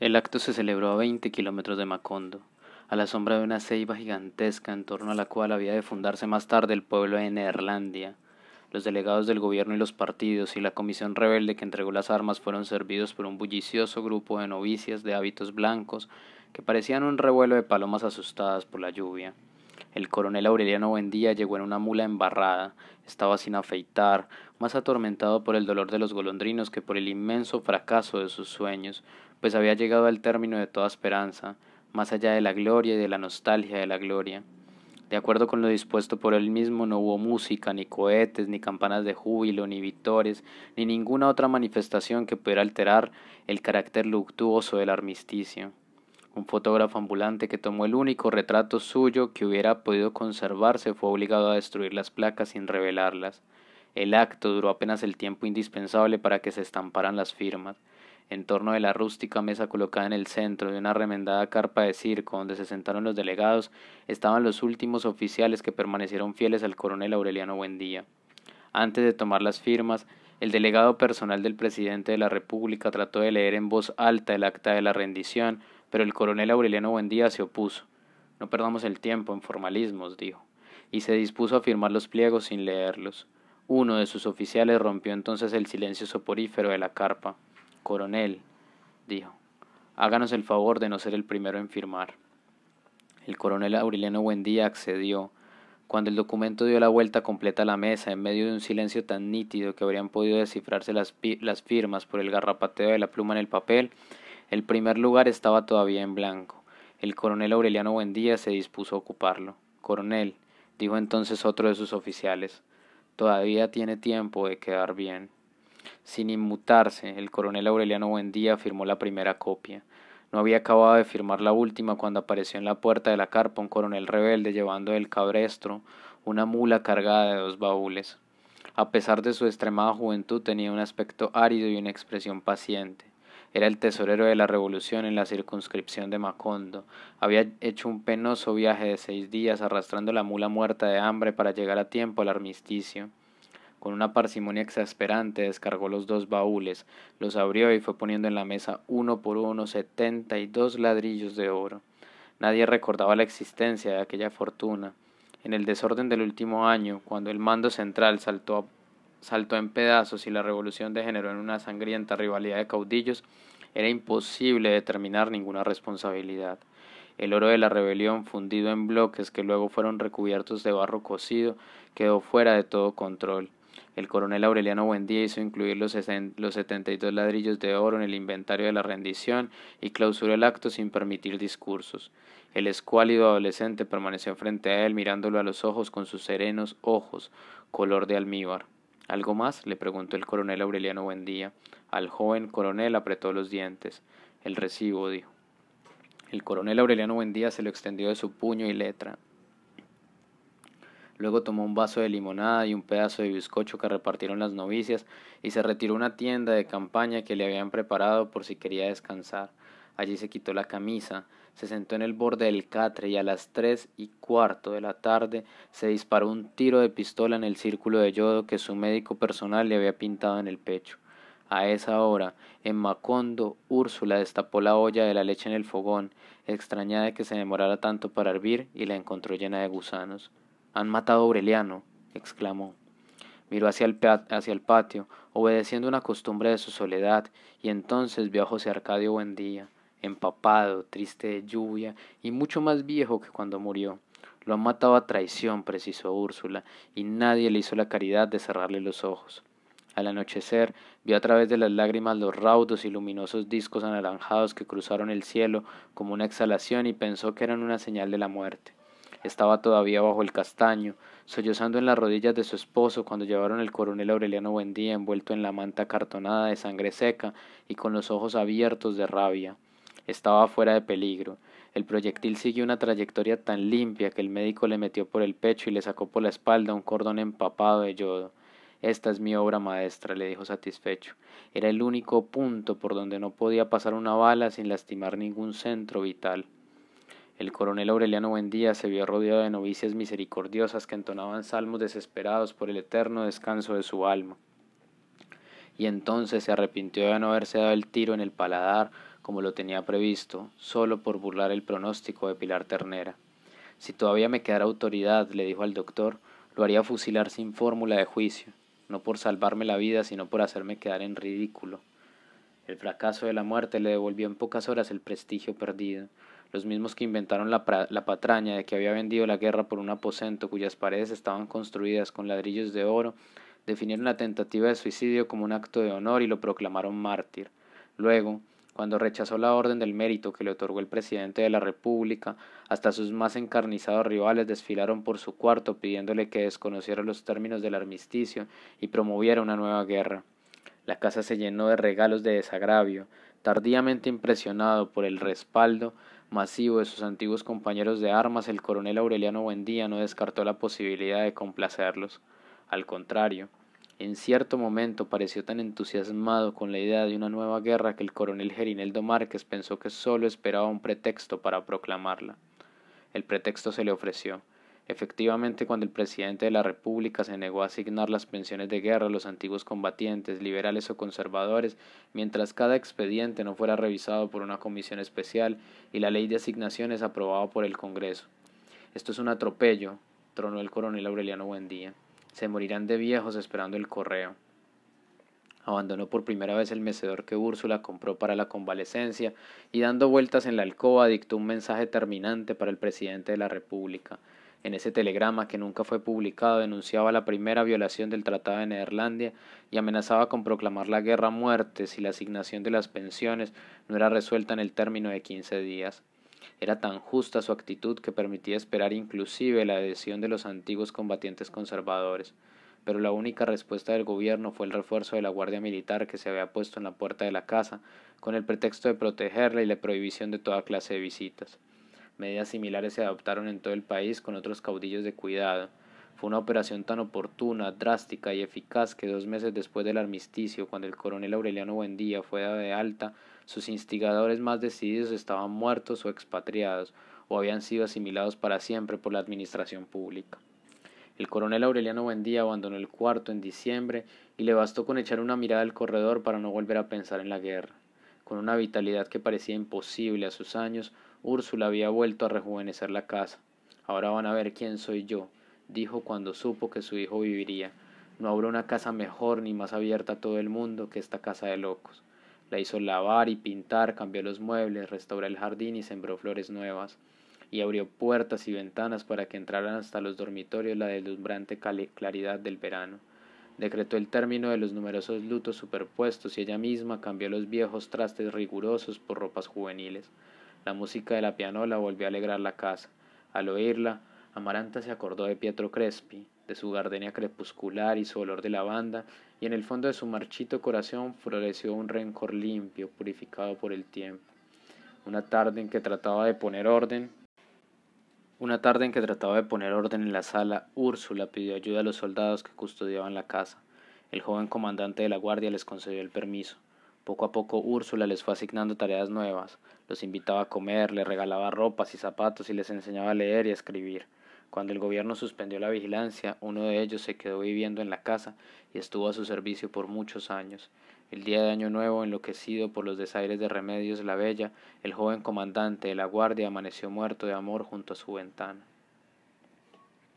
El acto se celebró a veinte kilómetros de Macondo, a la sombra de una ceiba gigantesca en torno a la cual había de fundarse más tarde el pueblo de Neerlandia. Los delegados del gobierno y los partidos y la comisión rebelde que entregó las armas fueron servidos por un bullicioso grupo de novicias de hábitos blancos que parecían un revuelo de palomas asustadas por la lluvia. El coronel Aureliano Buendía llegó en una mula embarrada, estaba sin afeitar, más atormentado por el dolor de los golondrinos que por el inmenso fracaso de sus sueños, pues había llegado al término de toda esperanza, más allá de la gloria y de la nostalgia de la gloria. De acuerdo con lo dispuesto por él mismo, no hubo música, ni cohetes, ni campanas de júbilo, ni victores, ni ninguna otra manifestación que pudiera alterar el carácter luctuoso del armisticio. Un fotógrafo ambulante que tomó el único retrato suyo que hubiera podido conservarse fue obligado a destruir las placas sin revelarlas. El acto duró apenas el tiempo indispensable para que se estamparan las firmas en torno de la rústica mesa colocada en el centro de una remendada carpa de circo donde se sentaron los delegados, estaban los últimos oficiales que permanecieron fieles al coronel Aureliano Buendía. Antes de tomar las firmas, el delegado personal del presidente de la República trató de leer en voz alta el acta de la rendición, pero el coronel Aureliano Buendía se opuso. No perdamos el tiempo en formalismos, dijo, y se dispuso a firmar los pliegos sin leerlos. Uno de sus oficiales rompió entonces el silencio soporífero de la carpa. Coronel, dijo, háganos el favor de no ser el primero en firmar. El coronel Aureliano Buendía accedió. Cuando el documento dio la vuelta completa a la mesa, en medio de un silencio tan nítido que habrían podido descifrarse las, las firmas por el garrapateo de la pluma en el papel, el primer lugar estaba todavía en blanco. El coronel Aureliano Buendía se dispuso a ocuparlo. Coronel, dijo entonces otro de sus oficiales, todavía tiene tiempo de quedar bien. Sin inmutarse, el coronel Aureliano Buendía firmó la primera copia. No había acabado de firmar la última cuando apareció en la puerta de la carpa un coronel rebelde llevando del cabrestro una mula cargada de dos baúles. A pesar de su extremada juventud tenía un aspecto árido y una expresión paciente. Era el tesorero de la revolución en la circunscripción de Macondo. Había hecho un penoso viaje de seis días arrastrando la mula muerta de hambre para llegar a tiempo al armisticio. Con una parsimonia exasperante descargó los dos baúles, los abrió y fue poniendo en la mesa uno por uno setenta y dos ladrillos de oro. Nadie recordaba la existencia de aquella fortuna. En el desorden del último año, cuando el mando central saltó, saltó en pedazos y la revolución degeneró en una sangrienta rivalidad de caudillos, era imposible determinar ninguna responsabilidad. El oro de la rebelión, fundido en bloques que luego fueron recubiertos de barro cocido, quedó fuera de todo control. El coronel Aureliano Buendía hizo incluir los, los 72 ladrillos de oro en el inventario de la rendición y clausuró el acto sin permitir discursos. El escuálido adolescente permaneció frente a él mirándolo a los ojos con sus serenos ojos, color de almíbar. ¿Algo más? le preguntó el coronel Aureliano Buendía. Al joven coronel apretó los dientes. El recibo, dijo. El coronel Aureliano Buendía se lo extendió de su puño y letra. Luego tomó un vaso de limonada y un pedazo de bizcocho que repartieron las novicias y se retiró a una tienda de campaña que le habían preparado por si quería descansar. Allí se quitó la camisa, se sentó en el borde del catre y a las tres y cuarto de la tarde se disparó un tiro de pistola en el círculo de yodo que su médico personal le había pintado en el pecho. A esa hora, en Macondo, Úrsula destapó la olla de la leche en el fogón, extrañada de que se demorara tanto para hervir, y la encontró llena de gusanos. Han matado a Aureliano, exclamó. Miró hacia el, hacia el patio, obedeciendo una costumbre de su soledad, y entonces vio a José Arcadio Buendía, empapado, triste de lluvia, y mucho más viejo que cuando murió. Lo han matado a traición, precisó Úrsula, y nadie le hizo la caridad de cerrarle los ojos. Al anochecer, vio a través de las lágrimas los raudos y luminosos discos anaranjados que cruzaron el cielo como una exhalación y pensó que eran una señal de la muerte. Estaba todavía bajo el castaño, sollozando en las rodillas de su esposo cuando llevaron el coronel Aureliano Buendía envuelto en la manta cartonada de sangre seca y con los ojos abiertos de rabia. Estaba fuera de peligro. El proyectil siguió una trayectoria tan limpia que el médico le metió por el pecho y le sacó por la espalda un cordón empapado de yodo. Esta es mi obra maestra, le dijo satisfecho. Era el único punto por donde no podía pasar una bala sin lastimar ningún centro vital. El coronel Aureliano Buendía se vio rodeado de novicias misericordiosas que entonaban salmos desesperados por el eterno descanso de su alma. Y entonces se arrepintió de no haberse dado el tiro en el paladar como lo tenía previsto, solo por burlar el pronóstico de Pilar Ternera. Si todavía me quedara autoridad, le dijo al doctor, lo haría fusilar sin fórmula de juicio, no por salvarme la vida, sino por hacerme quedar en ridículo. El fracaso de la muerte le devolvió en pocas horas el prestigio perdido. Los mismos que inventaron la, la, patraña de que había vendido la guerra por un aposento cuyas paredes estaban construidas con ladrillos de oro, definieron la tentativa de suicidio como un acto de honor y lo proclamaron mártir. Luego, cuando rechazó la orden del mérito que le otorgó el presidente de la República, hasta sus más encarnizados rivales desfilaron por su cuarto pidiéndole que desconociera los términos del armisticio y promoviera una nueva guerra. La casa se llenó de regalos de desagravio, tardíamente impresionado por el respaldo masivo de sus antiguos compañeros de armas, el coronel Aureliano Buendía no descartó la posibilidad de complacerlos. Al contrario, en cierto momento pareció tan entusiasmado con la idea de una nueva guerra que el coronel Gerineldo Márquez pensó que sólo esperaba un pretexto para proclamarla. El pretexto se le ofreció. Efectivamente, cuando el presidente de la República se negó a asignar las pensiones de guerra a los antiguos combatientes, liberales o conservadores, mientras cada expediente no fuera revisado por una comisión especial y la ley de asignaciones aprobada por el Congreso. Esto es un atropello, tronó el coronel Aureliano Buendía. Se morirán de viejos esperando el correo. Abandonó por primera vez el mecedor que Úrsula compró para la convalecencia y dando vueltas en la alcoba dictó un mensaje terminante para el presidente de la República. En ese telegrama, que nunca fue publicado, denunciaba la primera violación del Tratado de Neerlandia y amenazaba con proclamar la guerra a muerte si la asignación de las pensiones no era resuelta en el término de quince días. Era tan justa su actitud que permitía esperar inclusive la adhesión de los antiguos combatientes conservadores, pero la única respuesta del gobierno fue el refuerzo de la Guardia Militar que se había puesto en la puerta de la casa, con el pretexto de protegerla y la prohibición de toda clase de visitas. Medidas similares se adoptaron en todo el país con otros caudillos de cuidado. Fue una operación tan oportuna, drástica y eficaz que dos meses después del armisticio, cuando el coronel Aureliano Buendía fue dado de alta, sus instigadores más decididos estaban muertos o expatriados, o habían sido asimilados para siempre por la administración pública. El coronel Aureliano Buendía abandonó el cuarto en diciembre y le bastó con echar una mirada al corredor para no volver a pensar en la guerra. Con una vitalidad que parecía imposible a sus años, Úrsula había vuelto a rejuvenecer la casa. Ahora van a ver quién soy yo, dijo cuando supo que su hijo viviría. No habrá una casa mejor ni más abierta a todo el mundo que esta casa de locos. La hizo lavar y pintar, cambió los muebles, restauró el jardín y sembró flores nuevas. Y abrió puertas y ventanas para que entraran hasta los dormitorios la deslumbrante claridad del verano. Decretó el término de los numerosos lutos superpuestos y ella misma cambió los viejos trastes rigurosos por ropas juveniles. La música de la pianola volvió a alegrar la casa. Al oírla, Amaranta se acordó de Pietro Crespi, de su gardenia crepuscular y su olor de lavanda, y en el fondo de su marchito corazón floreció un rencor limpio, purificado por el tiempo. Una tarde en que trataba de poner orden, una tarde en que trataba de poner orden en la sala, Úrsula pidió ayuda a los soldados que custodiaban la casa. El joven comandante de la guardia les concedió el permiso. Poco a poco Úrsula les fue asignando tareas nuevas, los invitaba a comer, les regalaba ropas y zapatos y les enseñaba a leer y escribir. Cuando el gobierno suspendió la vigilancia, uno de ellos se quedó viviendo en la casa y estuvo a su servicio por muchos años. El día de Año Nuevo, enloquecido por los desaires de Remedios la Bella, el joven comandante de la guardia amaneció muerto de amor junto a su ventana.